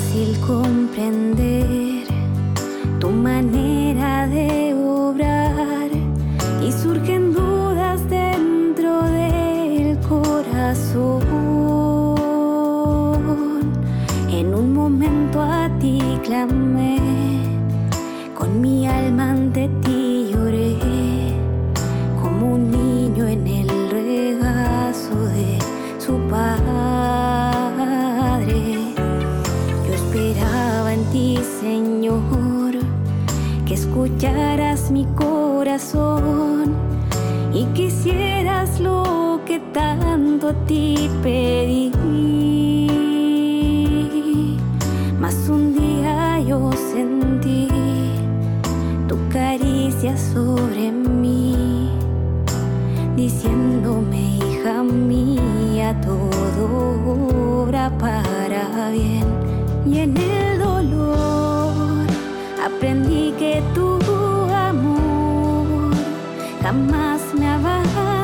fácil comprender tu manera de obrar y surgen ti pedí. Mas un día yo sentí tu caricia sobre mí, diciéndome, hija mía, todo obra para bien. Y en el dolor aprendí que tu amor jamás me abandonó.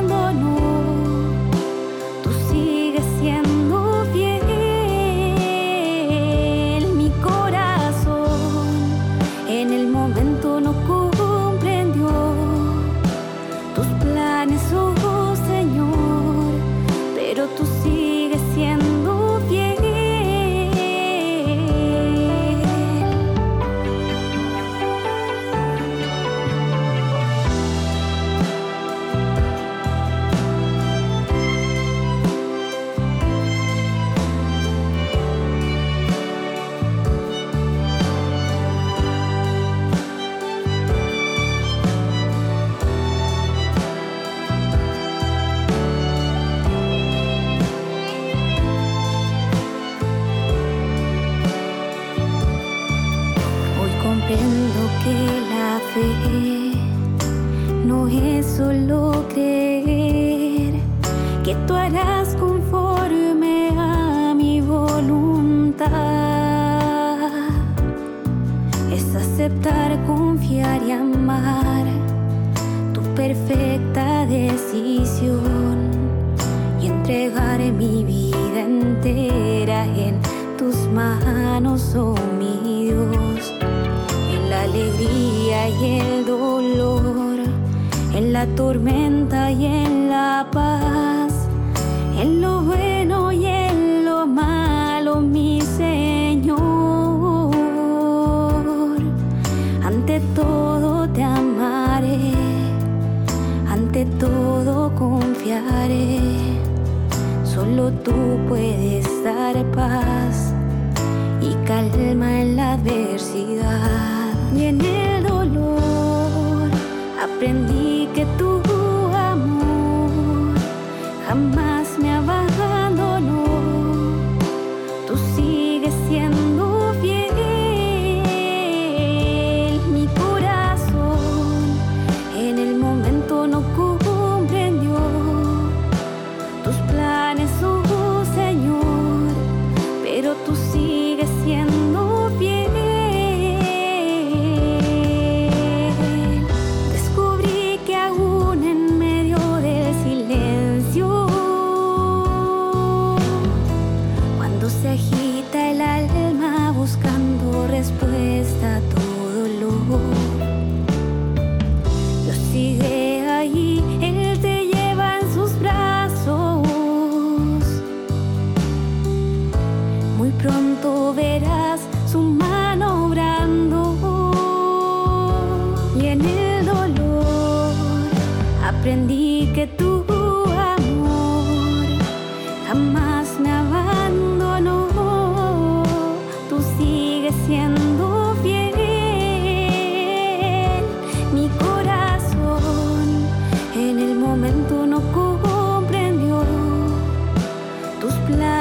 Y entregar mi vida entera en tus manos, oh mi Dios. En la alegría y el dolor, en la tormenta y en la paz, en lo Solo tú puedes dar paz y calma en la adversidad y en el dolor. Aprendí que tu amor jamás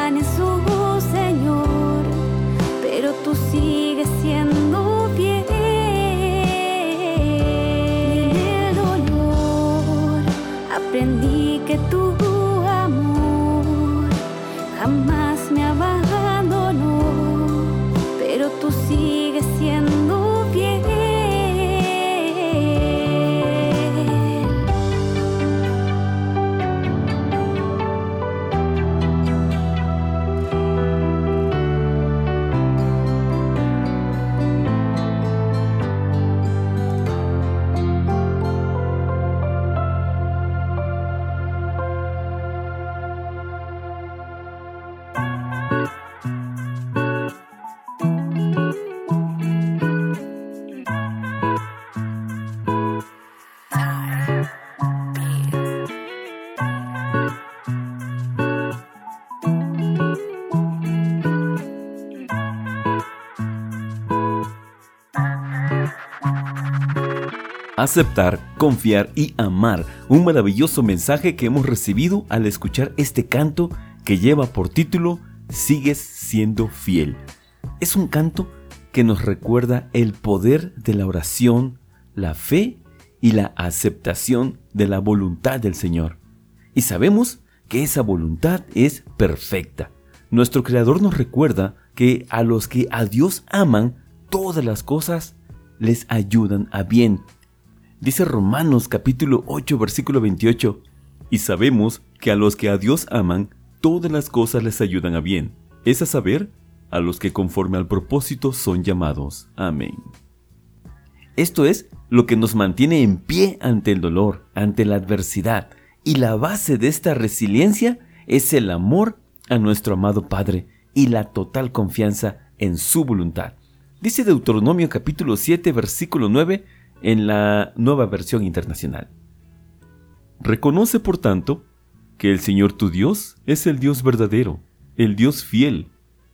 en su Señor, pero tú sigues siendo fiel. En el dolor aprendí que tu amor jamás me abandonó, pero tú sigues siendo aceptar, confiar y amar. Un maravilloso mensaje que hemos recibido al escuchar este canto que lleva por título Sigues siendo fiel. Es un canto que nos recuerda el poder de la oración, la fe y la aceptación de la voluntad del Señor. Y sabemos que esa voluntad es perfecta. Nuestro Creador nos recuerda que a los que a Dios aman, todas las cosas les ayudan a bien. Dice Romanos capítulo 8 versículo 28, y sabemos que a los que a Dios aman, todas las cosas les ayudan a bien. Es a saber, a los que conforme al propósito son llamados. Amén. Esto es lo que nos mantiene en pie ante el dolor, ante la adversidad, y la base de esta resiliencia es el amor a nuestro amado Padre y la total confianza en su voluntad. Dice Deuteronomio capítulo 7 versículo 9 en la nueva versión internacional. Reconoce por tanto que el Señor tu Dios es el Dios verdadero, el Dios fiel,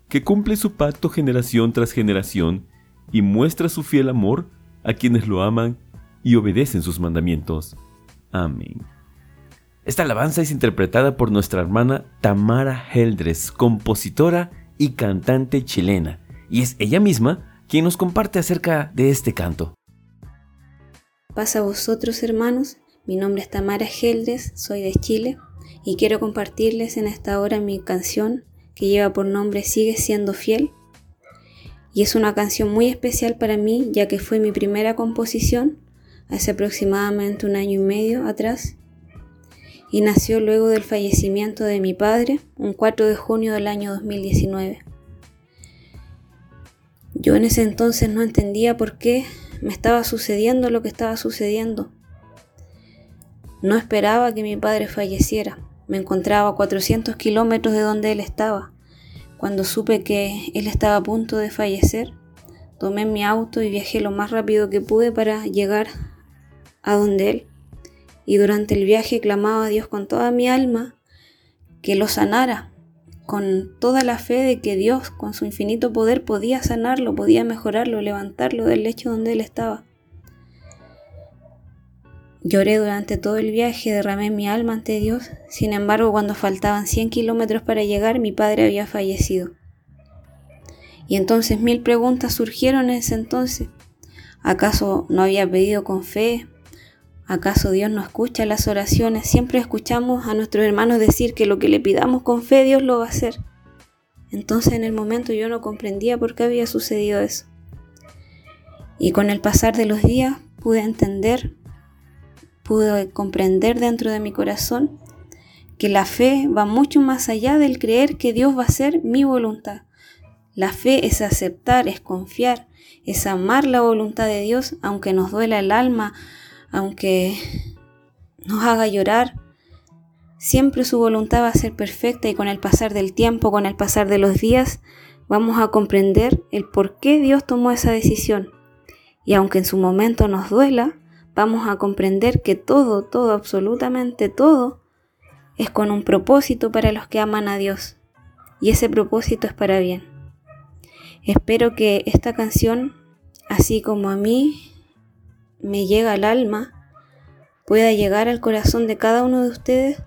que cumple su pacto generación tras generación y muestra su fiel amor a quienes lo aman y obedecen sus mandamientos. Amén. Esta alabanza es interpretada por nuestra hermana Tamara Heldres, compositora y cantante chilena, y es ella misma quien nos comparte acerca de este canto. Pasa a vosotros, hermanos. Mi nombre es Tamara Heldres, soy de Chile, y quiero compartirles en esta hora mi canción que lleva por nombre Sigue siendo fiel. Y es una canción muy especial para mí, ya que fue mi primera composición hace aproximadamente un año y medio atrás y nació luego del fallecimiento de mi padre, un 4 de junio del año 2019. Yo en ese entonces no entendía por qué me estaba sucediendo lo que estaba sucediendo. No esperaba que mi padre falleciera. Me encontraba a 400 kilómetros de donde él estaba. Cuando supe que él estaba a punto de fallecer, tomé mi auto y viajé lo más rápido que pude para llegar a donde él y durante el viaje clamaba a Dios con toda mi alma que lo sanara, con toda la fe de que Dios, con su infinito poder, podía sanarlo, podía mejorarlo, levantarlo del lecho donde él estaba. Lloré durante todo el viaje, derramé mi alma ante Dios, sin embargo cuando faltaban 100 kilómetros para llegar mi padre había fallecido. Y entonces mil preguntas surgieron en ese entonces. ¿Acaso no había pedido con fe? ¿Acaso Dios no escucha las oraciones? Siempre escuchamos a nuestros hermanos decir que lo que le pidamos con fe Dios lo va a hacer. Entonces en el momento yo no comprendía por qué había sucedido eso. Y con el pasar de los días pude entender, pude comprender dentro de mi corazón que la fe va mucho más allá del creer que Dios va a hacer mi voluntad. La fe es aceptar, es confiar, es amar la voluntad de Dios, aunque nos duela el alma, aunque nos haga llorar, siempre su voluntad va a ser perfecta y con el pasar del tiempo, con el pasar de los días, vamos a comprender el por qué Dios tomó esa decisión. Y aunque en su momento nos duela, vamos a comprender que todo, todo, absolutamente todo, es con un propósito para los que aman a Dios. Y ese propósito es para bien. Espero que esta canción, así como a mí, me llega al alma, pueda llegar al corazón de cada uno de ustedes.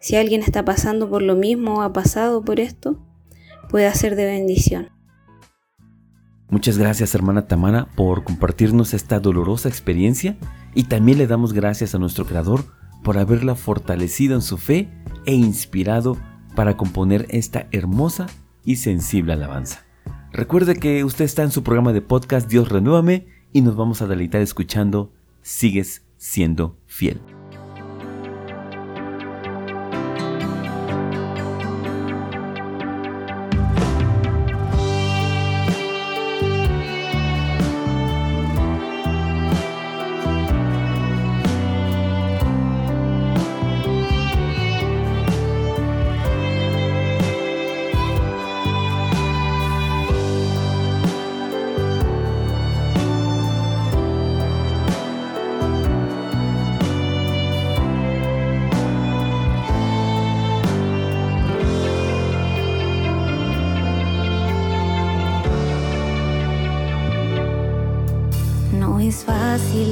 Si alguien está pasando por lo mismo o ha pasado por esto, pueda ser de bendición. Muchas gracias hermana Tamara por compartirnos esta dolorosa experiencia y también le damos gracias a nuestro Creador por haberla fortalecido en su fe e inspirado para componer esta hermosa y sensible alabanza. Recuerde que usted está en su programa de podcast Dios Renuévame y nos vamos a deleitar escuchando Sigues siendo fiel.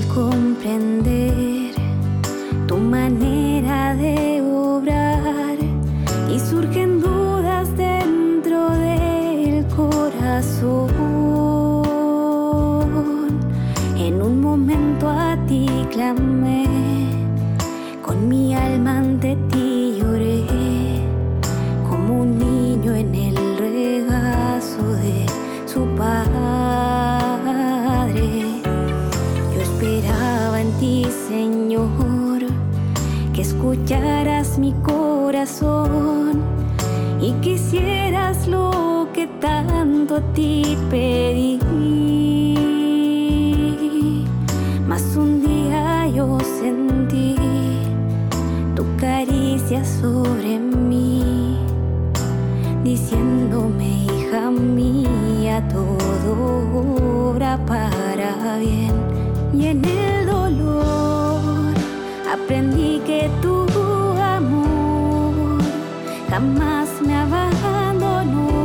Comprender tu manera de obrar y surgen dudas dentro del corazón. En un momento a ti clamé, con mi alma ante ti escucharas mi corazón y quisieras lo que tanto a ti pedí. Mas un día yo sentí tu caricia sobre mí, diciéndome, hija mía, todo obra para bien. Y en el dolor aprendí que tu amor jamás me abandonó.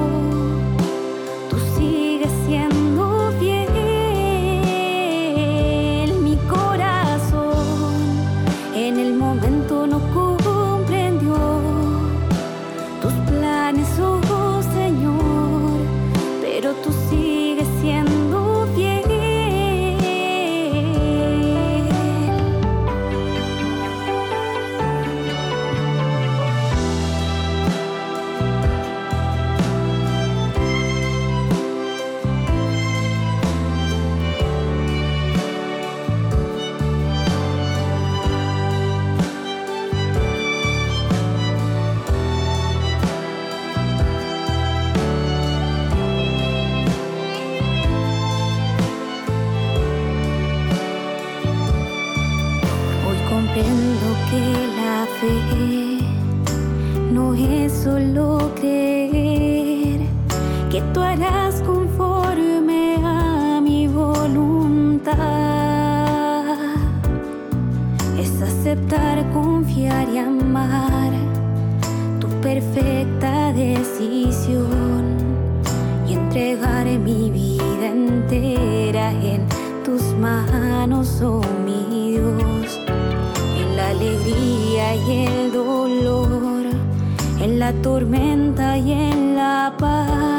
Tú harás conforme a mi voluntad. Es aceptar, confiar y amar tu perfecta decisión y entregar mi vida entera en tus manos, oh mi Dios, en la alegría y el dolor, en la tormenta y en la paz,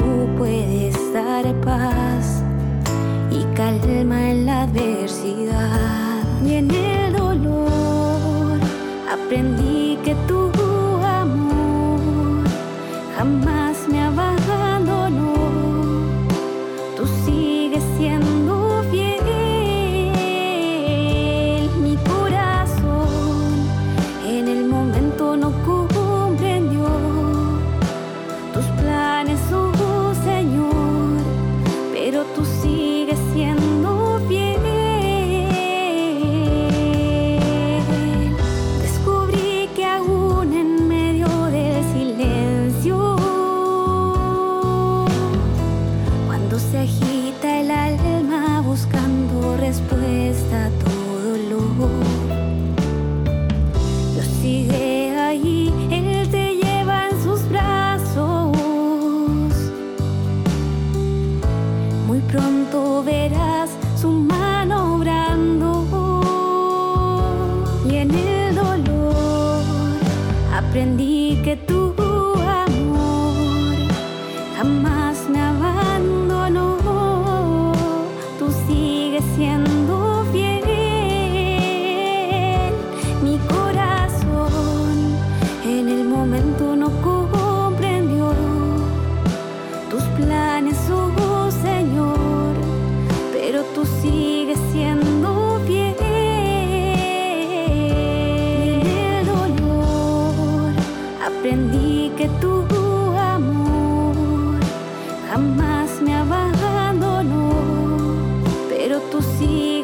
tú puedes dar paz y calma en la adversidad y en el dolor. Aprendí que tu amor jamás me abandonó. Tú sigues siendo que tu se